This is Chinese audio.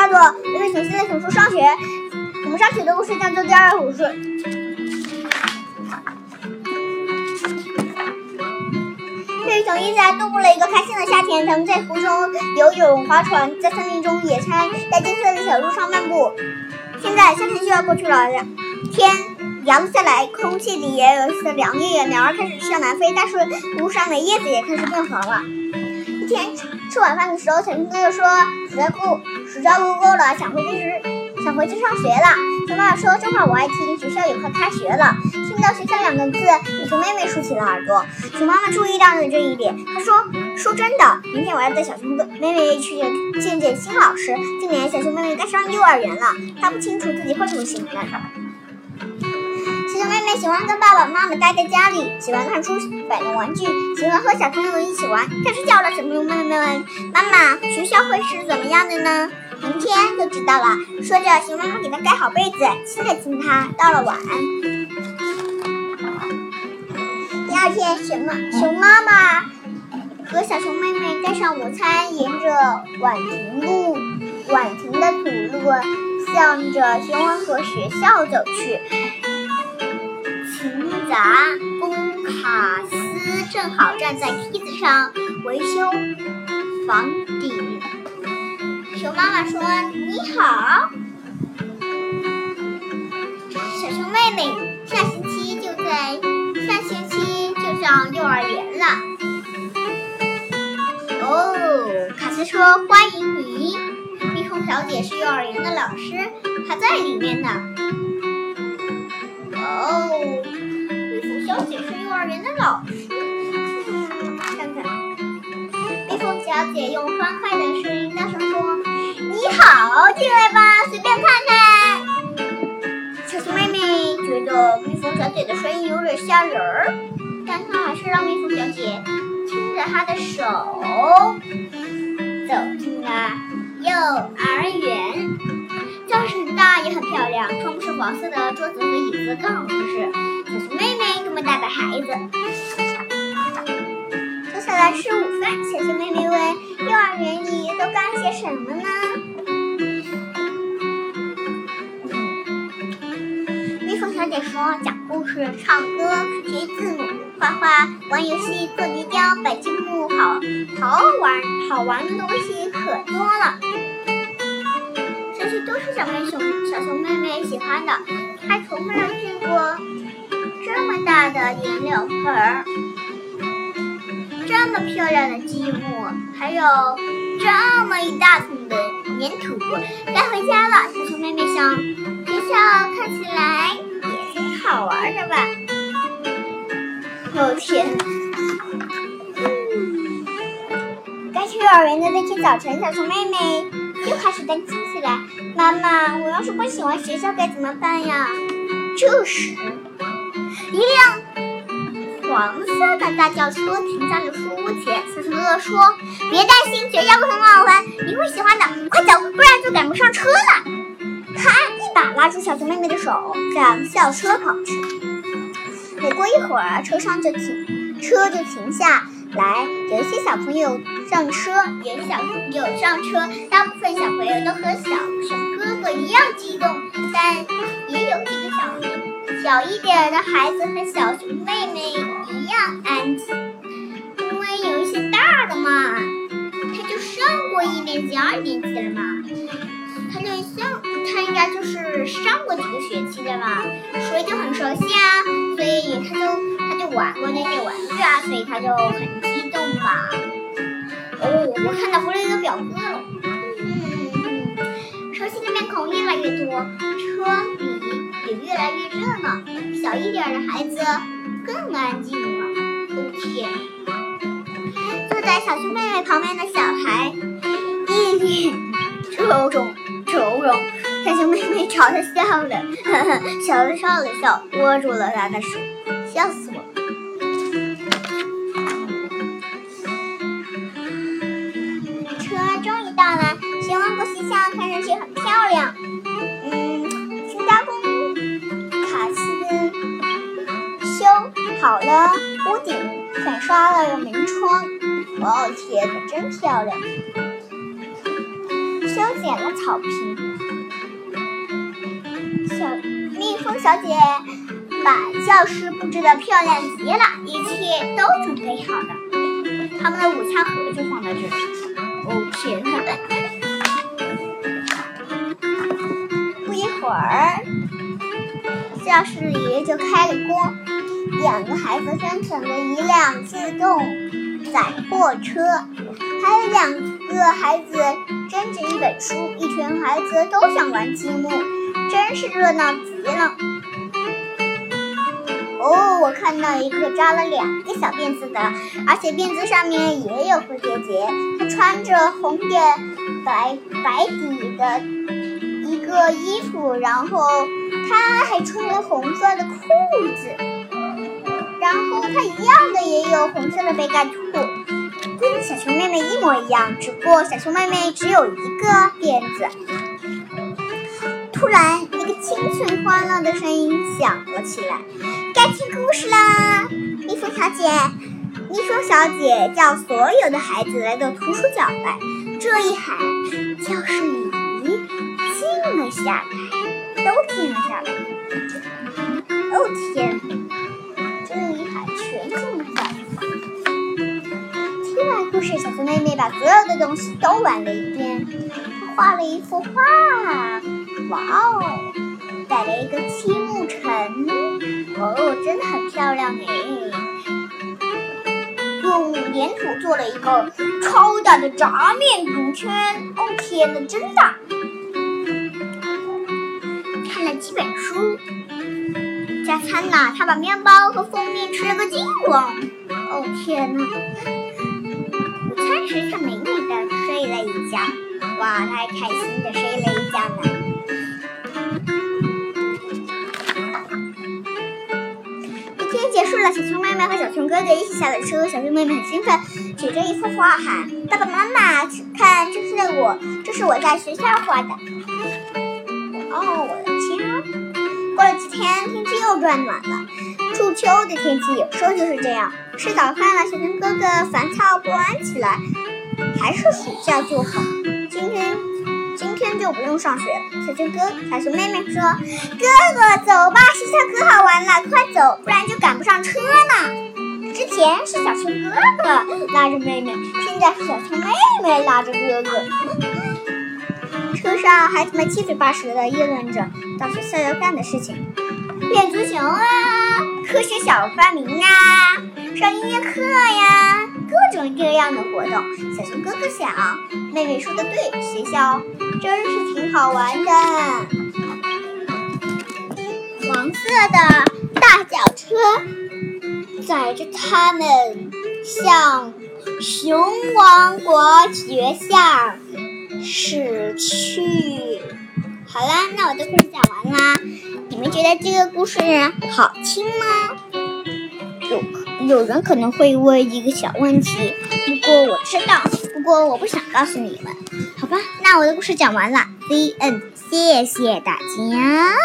叫做《微微熊系列熊书上学》。我们上学的故事叫做第二个故事。微微熊一家度过了一个开心的夏天，他们在湖中游泳、划船，在森林中野餐，在金色的小路上漫步。现在夏天就要过去了，天凉下来，空气里也有些凉意，鸟儿开始向南飞，但是路上的叶子也开始变黄了。一天吃晚饭的时候，小熊哥哥说：“实在够，实在够够了，想回去想回去上学了。”熊妈妈说：“这话我爱听，学校也快开学了。”听到“学校”两个字，熊妹妹竖起了耳朵。熊妈妈注意到了这一点，她说：“说真的，明天我要带小熊哥妹妹去见见新老师。今年小熊妹妹该上幼儿园了，她不清楚自己会什么喜欢。”妹喜欢跟爸爸妈妈待在家里，喜欢看书、摆弄玩具，喜欢和小朋友一起玩。但是叫了小朋友妹妹妈妈：“学校会是怎么样的呢？”明天就知道了。说着，熊妈妈给她盖好被子，亲了亲她，道了晚安。第二天，熊妈熊妈妈和小熊妹妹带上午餐，沿着宛亭路、宛亭的土路，向着熊文和学校走去。勤杂工卡斯正好站在梯子上维修房顶。熊妈妈说：“你好，小熊妹妹，下星期就在下星期就上幼儿园了。”哦，卡斯说：“欢迎你，蜜蜂小姐是幼儿园的老师，她在里面呢。”儿园的老师。看看，蜜蜂小姐用欢快的声音大声说：“你好，进来吧，随便看看。”小熊妹妹觉得蜜蜂小姐的声音有点吓人儿，但她还是让蜜蜂小姐牵着她的手走进了幼儿园。教室很大，也很漂亮，窗户是黄色的，桌子和椅子更合适。小熊妹妹子，坐下来吃午饭。小熊妹妹问：“幼儿园里都干些什么呢？”蜜蜂小姐说：“讲故事、唱歌、学字母、画画、玩游戏、做泥雕、摆积木，好好玩，好玩的东西可多了。”这些都是小妹熊、小熊妹妹喜欢的。还从没有见过这么大的颜料盆儿，这么漂亮的积木，还有这么一大桶的粘土。该回家了，小熊妹妹想，学校看起来也挺好玩的吧？有天！该去幼儿园的那天早晨，小熊妹妹又开始担心起来。妈妈，我要是不喜欢学校该怎么办呀？这时，一辆黄色的大轿车停在了树屋前。小熊哥哥说：“别担心，学校会很好玩，你会喜欢的。快走，不然就赶不上车了。”他一把拉住小熊妹妹的手，向校车跑去。没过一会儿，车上就停，车就停下。来，有一些小朋友上车，有些小朋友上车，大部分小朋友都和小熊哥哥一样激动，但也有几个小小一点的孩子和小熊妹妹一样安静，因为有一些大的嘛，他就上过一年级、二年级了嘛，他就像他应该就是上过几个学期的嘛，所以就很熟悉啊，所以他就他就。玩过那些玩具啊，所以他就很激动嘛。哦，我看到回来一个表哥了。嗯嗯嗯，熟悉的面孔越来越多，车里也越来越热闹。小一点的孩子更安静了。哦天！坐在小熊妹妹旁边的小孩一脸愁容愁容，小熊妹妹朝他笑了，呵呵，笑了笑了笑，握住了他的手，笑死我。像看上去很漂亮，顶，粉刷了门窗，哦天，可真漂亮！修剪了草坪。小蜜蜂小姐。把教室布置的漂亮极了，一切都准备好了。他们的午餐盒就放在这里。哦天哪！不一会儿，教室里就开了锅，两个孩子生成了一辆自动载货车，还有两个孩子争着一本书，一群孩子都想玩积木，真是热闹极了。哦，我看到一个扎了两个小辫子的，而且辫子上面也有蝴蝶结。他穿着红点白白底的一个衣服，然后他还穿了红色的裤子，然后它一样的也有红色的背盖兔，跟小熊妹妹一模一样，只不过小熊妹妹只有一个辫子。突然，一个清脆欢乐的声音响了起来。该听故事啦！蜜蜂小姐，蜜蜂小姐叫所有的孩子来到图书角来。这一喊，教室里静了下来，都静了下来。哦天！故事，小熊妹妹把所有的东西都玩了一遍。画了一幅画，哇哦！摆了一个积木城。哦，真的很漂亮哎！用粘土做了一个超大的炸面饼圈，哦天呐，真大！看了几本书，加餐了，他把面包和蜂蜜吃了个精光。哦天呐！当时，他美美的睡了一觉，哇，他还开心的睡了一觉呢。一天结束了，小熊妹妹和小熊哥哥一起下了车。小熊妹妹很兴奋，举着一幅画喊：“爸爸妈妈，看，这是我，这是我在学校画的。”哦，我的天！过了几天，天气又转暖了。初秋的天气有时候就是这样。吃早饭了，小熊哥哥烦躁不安起来。还是暑假就好。今天。今天就不用上学。小熊哥、小熊妹妹说：“哥哥，走吧，学校可好玩了，快走，不然就赶不上车呢。”之前是小熊哥哥拉着妹妹，现在是小熊妹妹拉着哥哥。车上，孩子们七嘴八舌的议论着到学校要干的事情：练足球啊，科学小发明啊，上音乐课呀。各种各样的活动，小熊哥哥想，妹妹说的对，学校真是挺好玩的。黄色的大脚车载着他们向熊王国学校驶去。好啦，那我的故事讲完啦。你们觉得这个故事好听吗？有。有人可能会问一个小问题，不过我知道，不过我不想告诉你们，好吧？那我的故事讲完了，The end，谢谢大家。